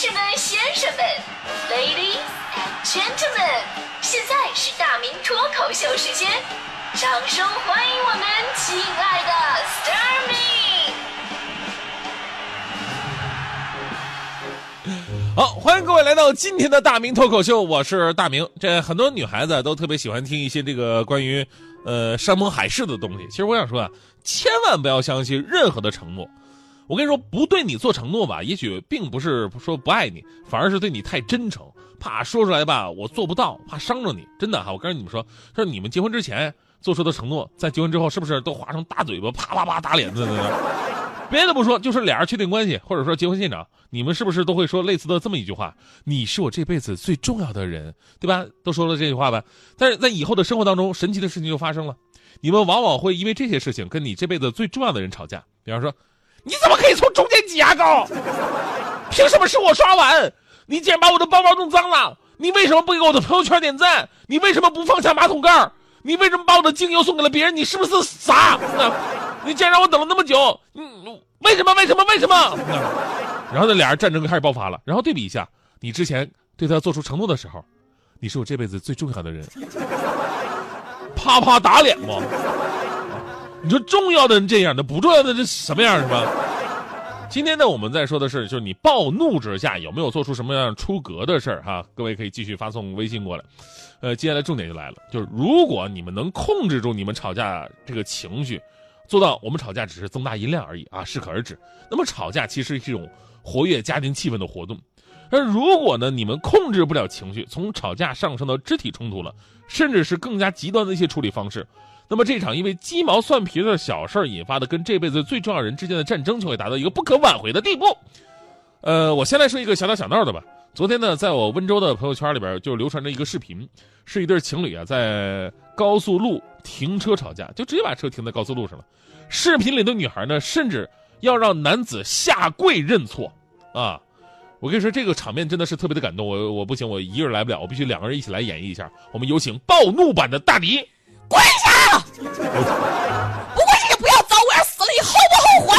士们、先生们，Ladies and Gentlemen，现在是大明脱口秀时间，掌声欢迎我们亲爱的 s t a r m y 好，欢迎各位来到今天的大明脱口秀，我是大明。这很多女孩子都特别喜欢听一些这个关于呃山盟海誓的东西。其实我想说啊，千万不要相信任何的承诺。我跟你说，不对你做承诺吧，也许并不是说不爱你，反而是对你太真诚，怕说出来吧我做不到，怕伤着你。真的哈，我跟你们说，说你们结婚之前做出的承诺，在结婚之后是不是都划成大嘴巴，啪啪啪打脸子？别的不说，就是俩人确定关系，或者说结婚现场，你们是不是都会说类似的这么一句话：“你是我这辈子最重要的人，对吧？”都说了这句话吧。但是在以后的生活当中，神奇的事情就发生了，你们往往会因为这些事情跟你这辈子最重要的人吵架。比方说，你怎么可以从中间挤牙膏？凭什么是我刷碗？你竟然把我的包包弄脏了！你为什么不给我的朋友圈点赞？你为什么不放下马桶盖？你为什么把我的精油送给了别人？你是不是傻？你竟然让我等了那么久，嗯，为什么？为什么？为什么？然后那，俩人战争开始爆发了。然后对比一下，你之前对他做出承诺的时候，你是我这辈子最重要的人，啪啪打脸不？你说重要的人这样的，不重要的这什么样是吧？今天呢，我们在说的是，就是你暴怒之下有没有做出什么样出格的事儿哈？各位可以继续发送微信过来。呃，接下来重点就来了，就是如果你们能控制住你们吵架这个情绪。做到我们吵架只是增大音量而已啊，适可而止。那么吵架其实是一种活跃家庭气氛的活动。而如果呢，你们控制不了情绪，从吵架上升到肢体冲突了，甚至是更加极端的一些处理方式，那么这场因为鸡毛蒜皮的小事儿引发的跟这辈子最重要人之间的战争，就会达到一个不可挽回的地步。呃，我先来说一个小打小闹的吧。昨天呢，在我温州的朋友圈里边就流传着一个视频，是一对情侣啊在高速路停车吵架，就直接把车停在高速路上了。视频里的女孩呢，甚至要让男子下跪认错，啊！我跟你说，这个场面真的是特别的感动。我我不行，我一个人来不了，我必须两个人一起来演绎一下。我们有请暴怒版的大迪，跪下！不跪下也不要走，我要死了，你后不后悔？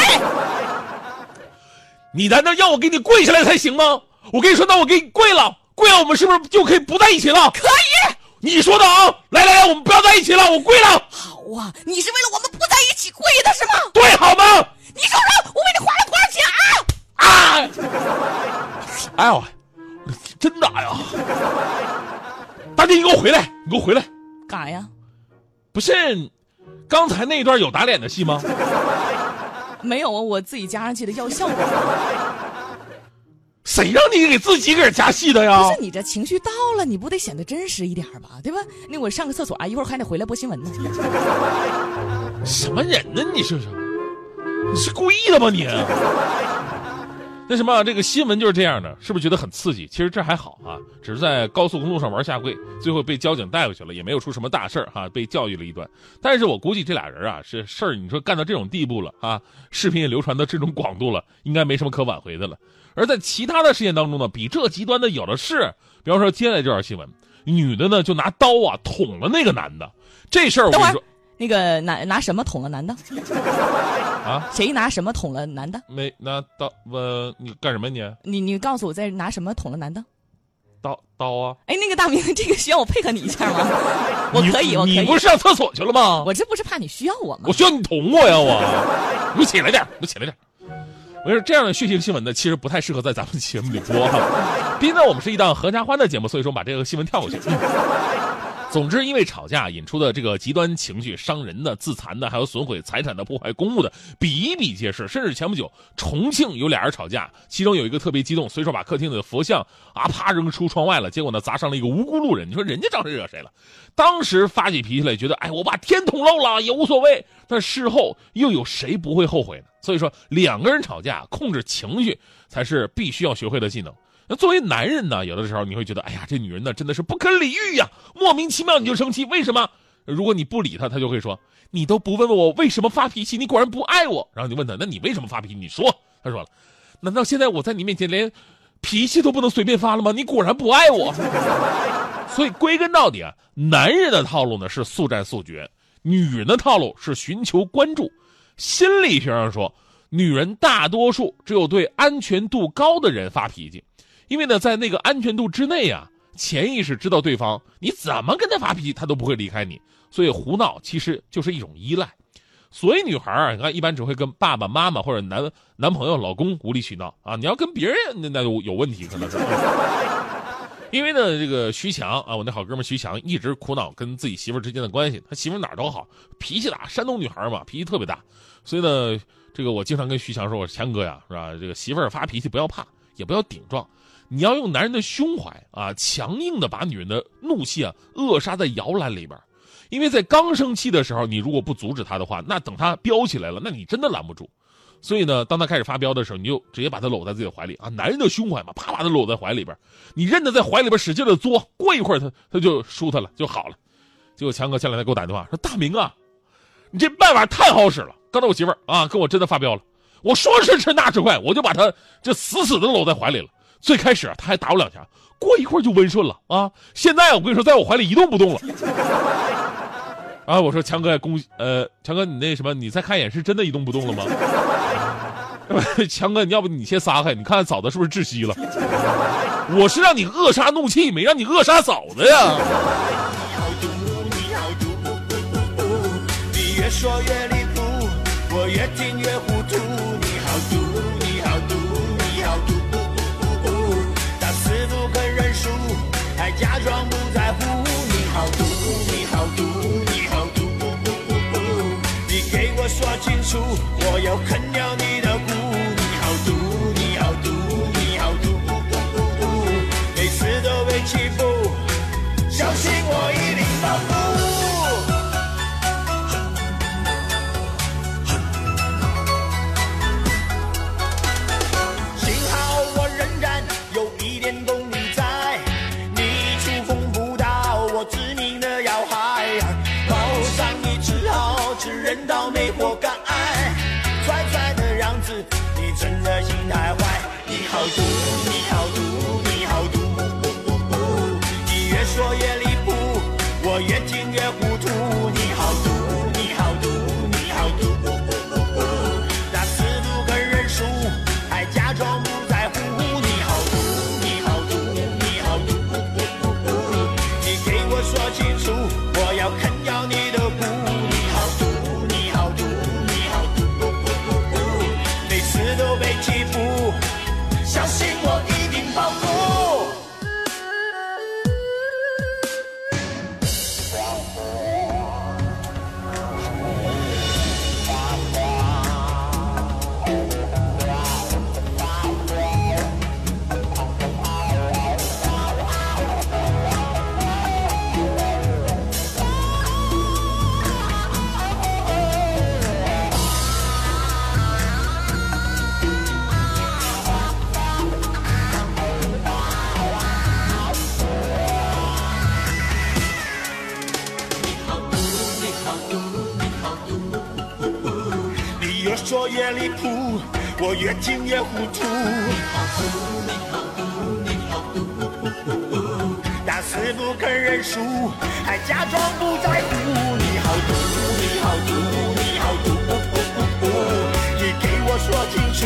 你难道要我给你跪下来才行吗？我跟你说，那我给你跪了，跪了，我们是不是就可以不在一起了？可以。你说的啊！来来来，我们不要在一起了，我跪了。好啊，你是为了我们不在一起跪的是吗？对，好吗？你说说，我为你花了多少钱啊？啊！哎呦，真的呀！大姐，你给我回来！你给我回来！干啥呀？不是，刚才那一段有打脸的戏吗？没有啊，我自己加上去的，要效果。谁让你给自己个加戏的呀？不是你这情绪到了，你不得显得真实一点吧？对吧？那我上个厕所啊，一会儿还得回来播新闻呢。什么人呢？你这是，你是故意的吧？你？那什么，这个新闻就是这样的，是不是觉得很刺激？其实这还好啊，只是在高速公路上玩下跪，最后被交警带回去了，也没有出什么大事儿哈，被教育了一顿。但是我估计这俩人啊，是事儿，你说干到这种地步了啊，视频也流传到这种广度了，应该没什么可挽回的了。而在其他的事件当中呢，比这极端的有的是。比方说，接下来这条新闻，女的呢就拿刀啊捅了那个男的，这事儿我跟你说。那个拿拿什么捅了男的？啊？谁拿什么捅了男的？没拿刀，我你干什么你？你你告诉我在拿什么捅了男的？刀刀啊！哎，那个大明，这个需要我配合你一下吗？我可以，我可以。你不是上厕所去了吗？我这不是怕你需要我吗？我需要你捅我呀！我，你起来点，你起来点。我说这样的血腥新闻呢，其实不太适合在咱们节目里播哈。毕竟呢，我们是一档合家欢的节目，所以说把这个新闻跳过去。总之，因为吵架引出的这个极端情绪，伤人的、自残的，还有损毁财产的、破坏公物的，比比皆是。甚至前不久，重庆有俩人吵架，其中有一个特别激动，随手把客厅里的佛像啊啪扔出窗外了，结果呢砸伤了一个无辜路人。你说人家招谁惹谁了？当时发起脾气来，觉得哎，我把天捅漏了也无所谓。但事后又有谁不会后悔呢？所以说，两个人吵架，控制情绪才是必须要学会的技能。那作为男人呢，有的时候你会觉得，哎呀，这女人呢真的是不可理喻呀，莫名其妙你就生气，为什么？如果你不理她，她就会说，你都不问问我为什么发脾气，你果然不爱我。然后你问她，那你为什么发脾气？你说，她说了，难道现在我在你面前连脾气都不能随便发了吗？你果然不爱我。所以归根到底啊，男人的套路呢是速战速决，女人的套路是寻求关注。心理学上说，女人大多数只有对安全度高的人发脾气。因为呢，在那个安全度之内啊，潜意识知道对方你怎么跟他发脾气，他都不会离开你，所以胡闹其实就是一种依赖。所以女孩啊，你看一般只会跟爸爸妈妈或者男男朋友、老公无理取闹啊。你要跟别人那那有有问题可能是。因为呢，这个徐强啊，我那好哥们徐强一直苦恼跟自己媳妇之间的关系。他媳妇哪儿都好，脾气大，山东女孩嘛，脾气特别大。所以呢，这个我经常跟徐强说：“我说强哥呀，是吧？这个媳妇儿发脾气不要怕，也不要顶撞，你要用男人的胸怀啊，强硬的把女人的怒气啊扼杀在摇篮里边。因为在刚生气的时候，你如果不阻止他的话，那等他飙起来了，那你真的拦不住。所以呢，当他开始发飙的时候，你就直接把他搂在自己的怀里啊，男人的胸怀嘛，啪啪的搂在怀里边，你任他在怀里边使劲的作，过一会儿他他就舒坦了，就好了。结果强哥前两天给我打电话说：“大明啊，你这办法太好使了。刚才我媳妇儿啊跟我真的发飙了，我说时迟那时快，我就把他就死死的搂在怀里了。最开始他还打我两下，过一会儿就温顺了啊。现在我跟你说，在我怀里一动不动了。”啊！我说强哥，恭喜呃，强哥，你那什么，你再看一眼，是真的一动不动了吗？强哥，你要不你先撒开，你看看嫂子是不是窒息了？我是让你扼杀怒气，没让你扼杀嫂子呀。你越说越离谱，我越听越糊涂。楚，我要啃掉你的骨。你好毒，你好毒，你好毒。每次都被欺负，相信我一定报复。幸好我仍然有一点功力在，你触碰不到我致命的要害，报上你只好只认倒霉活你越离谱，我越听越糊涂。打死不肯认输，还假装不在乎。你好毒，你好毒，你好毒。你给我说清楚，